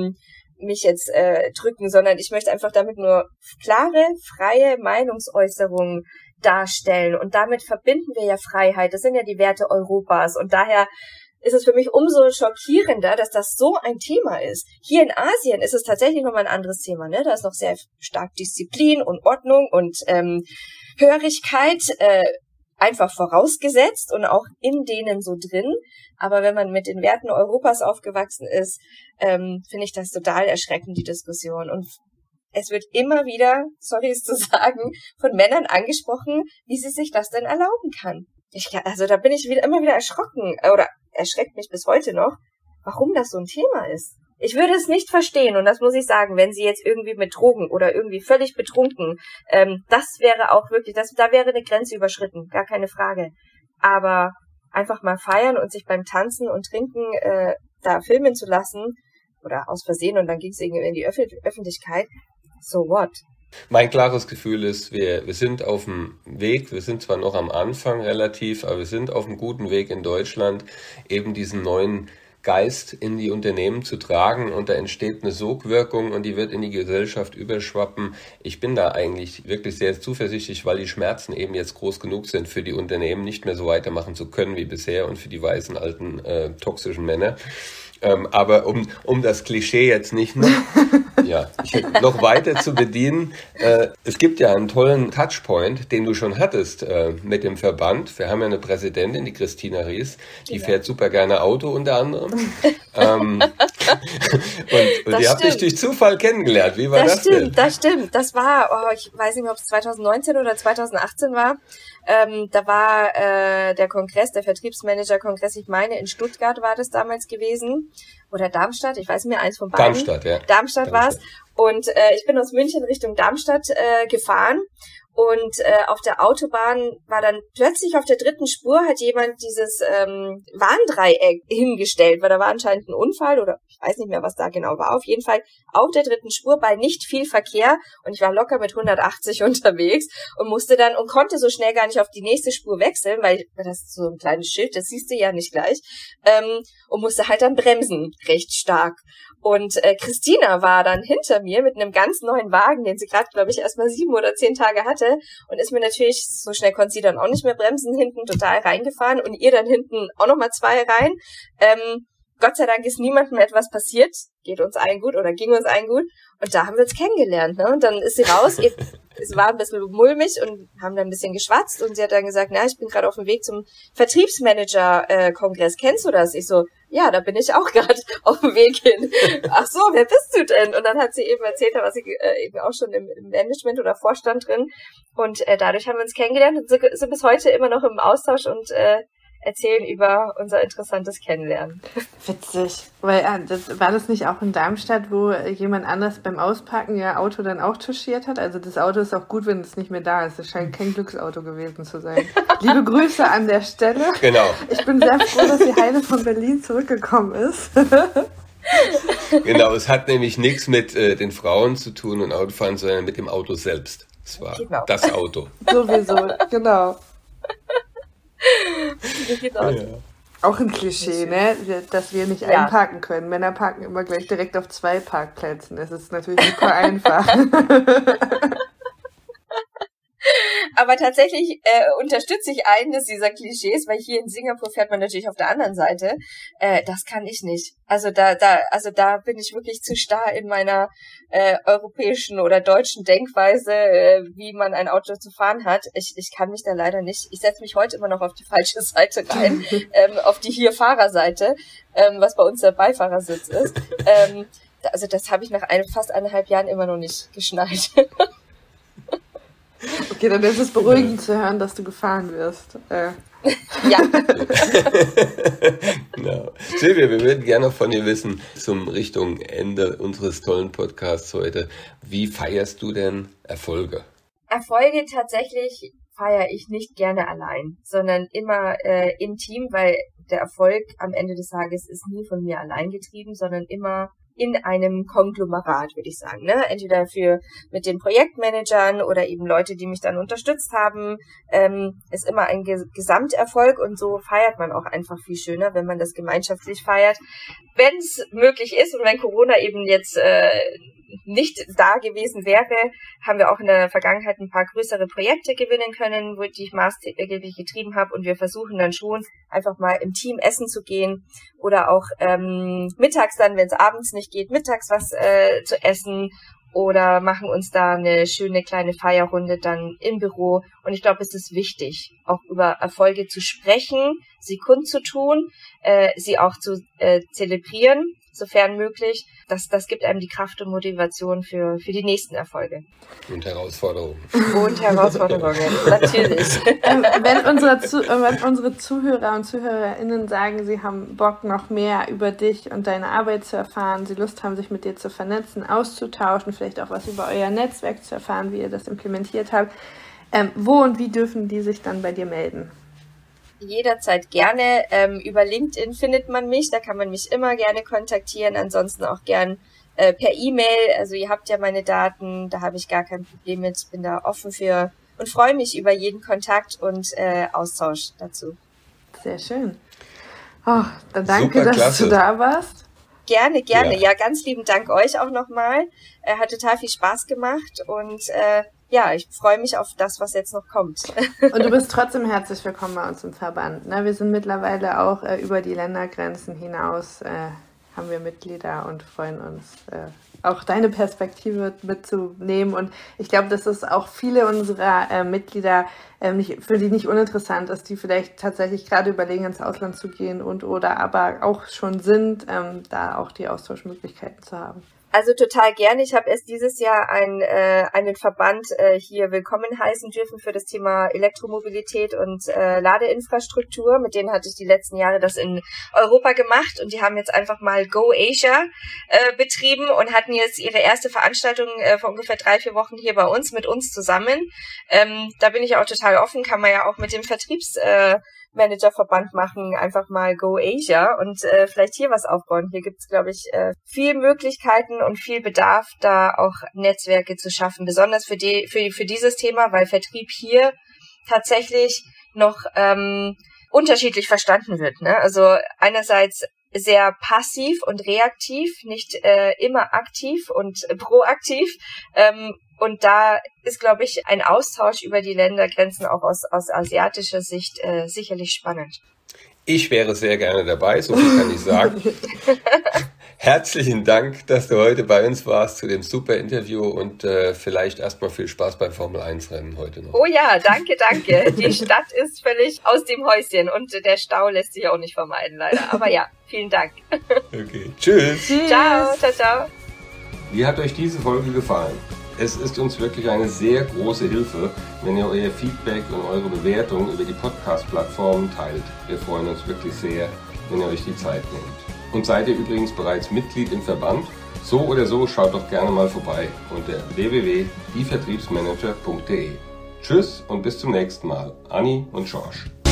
mich jetzt äh, drücken, sondern ich möchte einfach damit nur klare, freie Meinungsäußerungen darstellen. Und damit verbinden wir ja Freiheit. Das sind ja die Werte Europas. Und daher ist es für mich umso schockierender, dass das so ein Thema ist. Hier in Asien ist es tatsächlich nochmal ein anderes Thema. Ne? Da ist noch sehr stark Disziplin und Ordnung und ähm, Hörigkeit äh, einfach vorausgesetzt und auch in denen so drin. Aber wenn man mit den Werten Europas aufgewachsen ist, ähm, finde ich das total erschreckend, die Diskussion. Und es wird immer wieder, sorry es zu sagen, von Männern angesprochen, wie sie sich das denn erlauben kann. Ich, also da bin ich wieder, immer wieder erschrocken oder erschreckt mich bis heute noch, warum das so ein Thema ist. Ich würde es nicht verstehen, und das muss ich sagen, wenn sie jetzt irgendwie mit Drogen oder irgendwie völlig betrunken, ähm, das wäre auch wirklich, das, da wäre eine Grenze überschritten, gar keine Frage. Aber einfach mal feiern und sich beim Tanzen und Trinken äh, da filmen zu lassen, oder aus Versehen und dann ging es irgendwie in die Öff Öffentlichkeit, so what? Mein klares Gefühl ist, wir, wir sind auf dem Weg, wir sind zwar noch am Anfang relativ, aber wir sind auf einem guten Weg in Deutschland, eben diesen neuen Geist in die Unternehmen zu tragen und da entsteht eine Sogwirkung und die wird in die Gesellschaft überschwappen. Ich bin da eigentlich wirklich sehr zuversichtlich, weil die Schmerzen eben jetzt groß genug sind für die Unternehmen, nicht mehr so weitermachen zu können wie bisher und für die weißen alten äh, toxischen Männer. Ähm, aber um, um das Klischee jetzt nicht noch, ja, noch weiter zu bedienen, äh, es gibt ja einen tollen Touchpoint, den du schon hattest äh, mit dem Verband. Wir haben ja eine Präsidentin, die Christina Ries, die ja. fährt super gerne Auto unter anderem. ähm, und, und ihr habt dich durch Zufall kennengelernt. Wie war das, das stimmt, denn? Das stimmt, das war, oh, ich weiß nicht mehr, ob es 2019 oder 2018 war. Ähm, da war äh, der Kongress, der Vertriebsmanager-Kongress, ich meine, in Stuttgart war das damals gewesen. Oder Darmstadt, ich weiß nicht mehr, eins von beiden. Darmstadt, ja. Darmstadt, Darmstadt. war es. Und äh, ich bin aus München Richtung Darmstadt äh, gefahren und äh, auf der Autobahn war dann plötzlich auf der dritten Spur hat jemand dieses ähm, Warndreieck hingestellt, weil da war anscheinend ein Unfall oder ich weiß nicht mehr, was da genau war. Auf jeden Fall auf der dritten Spur bei nicht viel Verkehr und ich war locker mit 180 unterwegs und musste dann und konnte so schnell gar nicht auf die nächste Spur wechseln, weil das ist so ein kleines Schild, das siehst du ja nicht gleich, ähm, und musste halt dann bremsen recht stark. Und äh, Christina war dann hinter mir mit einem ganz neuen Wagen, den sie gerade, glaube ich, erst mal sieben oder zehn Tage hatte und ist mir natürlich, so schnell konnte sie dann auch nicht mehr bremsen, hinten total reingefahren und ihr dann hinten auch nochmal zwei rein. Ähm, Gott sei Dank ist niemandem etwas passiert, geht uns allen gut oder ging uns allen gut. Und da haben wir uns kennengelernt. Ne? Und dann ist sie raus, es war ein bisschen mulmig und haben dann ein bisschen geschwatzt und sie hat dann gesagt, na, ich bin gerade auf dem Weg zum Vertriebsmanager-Kongress. Kennst du das? Ich so, ja, da bin ich auch gerade auf dem Weg hin. Ach so, wer bist du denn? Und dann hat sie eben erzählt, da war sie äh, eben auch schon im, Management oder Vorstand drin. Und äh, dadurch haben wir uns kennengelernt und sind bis heute immer noch im Austausch und äh, erzählen über unser interessantes Kennenlernen. Witzig. Weil äh, das, war das nicht auch in Darmstadt, wo jemand anders beim Auspacken ihr Auto dann auch touchiert hat? Also das Auto ist auch gut, wenn es nicht mehr da ist. Es scheint kein Glücksauto gewesen zu sein. Liebe Grüße an der Stelle. Genau. Ich bin sehr froh, dass die Heide von Berlin zurückgekommen ist. genau, es hat nämlich nichts mit äh, den Frauen zu tun und Autofahren, sondern mit dem Auto selbst. Es war genau. das Auto. Sowieso, genau. Ja. Auch ein Klischee, ne? Dass wir nicht ja. einparken können. Männer parken immer gleich direkt auf zwei Parkplätzen. Das ist natürlich super einfach. Aber tatsächlich äh, unterstütze ich eines dieser Klischees, weil hier in Singapur fährt man natürlich auf der anderen Seite. Äh, das kann ich nicht. Also da, da, also da bin ich wirklich zu starr in meiner äh, europäischen oder deutschen Denkweise, äh, wie man ein Auto zu fahren hat. Ich, ich kann mich da leider nicht. Ich setze mich heute immer noch auf die falsche Seite rein, ähm, auf die hier Fahrerseite, ähm, was bei uns der Beifahrersitz ist. Ähm, also das habe ich nach ein, fast eineinhalb Jahren immer noch nicht geschnallt. Okay, dann ist es beruhigend zu hören, dass du gefahren wirst. Äh. Ja. genau. Silvia, wir würden gerne von dir wissen, zum Richtung Ende unseres tollen Podcasts heute, wie feierst du denn Erfolge? Erfolge tatsächlich feiere ich nicht gerne allein, sondern immer äh, im Team, weil der Erfolg am Ende des Tages ist nie von mir allein getrieben, sondern immer in einem Konglomerat, würde ich sagen. Ne? Entweder für mit den Projektmanagern oder eben Leute, die mich dann unterstützt haben, ähm, ist immer ein Ge Gesamterfolg und so feiert man auch einfach viel schöner, wenn man das gemeinschaftlich feiert. Wenn es möglich ist und wenn Corona eben jetzt äh, nicht da gewesen wäre, haben wir auch in der Vergangenheit ein paar größere Projekte gewinnen können, wo die ich maßgeblich getrieben habe. Und wir versuchen dann schon einfach mal im Team essen zu gehen oder auch ähm, mittags dann, wenn es abends nicht geht, mittags was äh, zu essen oder machen uns da eine schöne kleine Feierrunde dann im Büro. Und ich glaube, es ist wichtig, auch über Erfolge zu sprechen, sie kundzutun, äh, sie auch zu äh, zelebrieren sofern möglich. Das, das gibt einem die Kraft und Motivation für, für die nächsten Erfolge. Und Herausforderungen. Und Herausforderungen, natürlich. Ähm, wenn, unsere wenn unsere Zuhörer und ZuhörerInnen sagen, sie haben Bock, noch mehr über dich und deine Arbeit zu erfahren, sie Lust haben, sich mit dir zu vernetzen, auszutauschen, vielleicht auch was über euer Netzwerk zu erfahren, wie ihr das implementiert habt, ähm, wo und wie dürfen die sich dann bei dir melden? Jederzeit gerne. Ähm, über LinkedIn findet man mich, da kann man mich immer gerne kontaktieren. Ansonsten auch gern äh, per E-Mail. Also ihr habt ja meine Daten, da habe ich gar kein Problem mit, bin da offen für und freue mich über jeden Kontakt und äh, Austausch dazu. Sehr schön. Oh, dann danke, Super, dass du da warst. Gerne, gerne. Ja. ja, ganz lieben Dank euch auch nochmal. Äh, hat total viel Spaß gemacht und äh, ja, ich freue mich auf das, was jetzt noch kommt. Und du bist trotzdem herzlich willkommen bei uns im Verband. Ne? Wir sind mittlerweile auch äh, über die Ländergrenzen hinaus, äh, haben wir Mitglieder und freuen uns, äh, auch deine Perspektive mitzunehmen. Und ich glaube, dass es auch viele unserer äh, Mitglieder ähm, nicht, für die nicht uninteressant ist, die vielleicht tatsächlich gerade überlegen, ins Ausland zu gehen und oder aber auch schon sind, ähm, da auch die Austauschmöglichkeiten zu haben. Also total gerne. Ich habe erst dieses Jahr ein, äh, einen Verband äh, hier willkommen heißen dürfen für das Thema Elektromobilität und äh, Ladeinfrastruktur. Mit denen hatte ich die letzten Jahre das in Europa gemacht und die haben jetzt einfach mal Go Asia äh, betrieben und hatten jetzt ihre erste Veranstaltung äh, vor ungefähr drei, vier Wochen hier bei uns mit uns zusammen. Ähm, da bin ich auch total offen, kann man ja auch mit dem Vertriebs äh, Managerverband machen, einfach mal Go Asia und äh, vielleicht hier was aufbauen. Hier gibt's, glaube ich, äh, viel Möglichkeiten und viel Bedarf, da auch Netzwerke zu schaffen, besonders für, die, für, für dieses Thema, weil Vertrieb hier tatsächlich noch ähm, unterschiedlich verstanden wird. Ne? Also einerseits sehr passiv und reaktiv, nicht äh, immer aktiv und proaktiv. Ähm, und da ist, glaube ich, ein Austausch über die Ländergrenzen auch aus, aus asiatischer Sicht äh, sicherlich spannend. Ich wäre sehr gerne dabei, so viel kann ich sagen. Herzlichen Dank, dass du heute bei uns warst zu dem super Interview und äh, vielleicht erstmal viel Spaß beim Formel 1 Rennen heute noch. Oh ja, danke, danke. Die Stadt ist völlig aus dem Häuschen und der Stau lässt sich auch nicht vermeiden, leider. Aber ja, vielen Dank. Okay, tschüss. tschüss. Ciao, ciao, ciao. Wie hat euch diese Folge gefallen? Es ist uns wirklich eine sehr große Hilfe, wenn ihr euer Feedback und eure Bewertung über die Podcast-Plattformen teilt. Wir freuen uns wirklich sehr, wenn ihr euch die Zeit nehmt. Und seid ihr übrigens bereits Mitglied im Verband? So oder so schaut doch gerne mal vorbei unter www.dievertriebsmanager.de. Tschüss und bis zum nächsten Mal. Anni und George. Oh,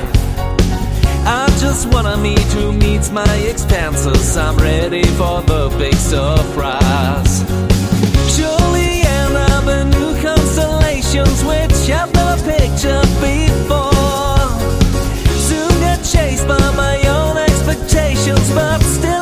Just what I need to meet my expenses. I'm ready for the big surprise. Surely end up in new constellations, which I've never pictured before. Soon get chased by my own expectations, but still.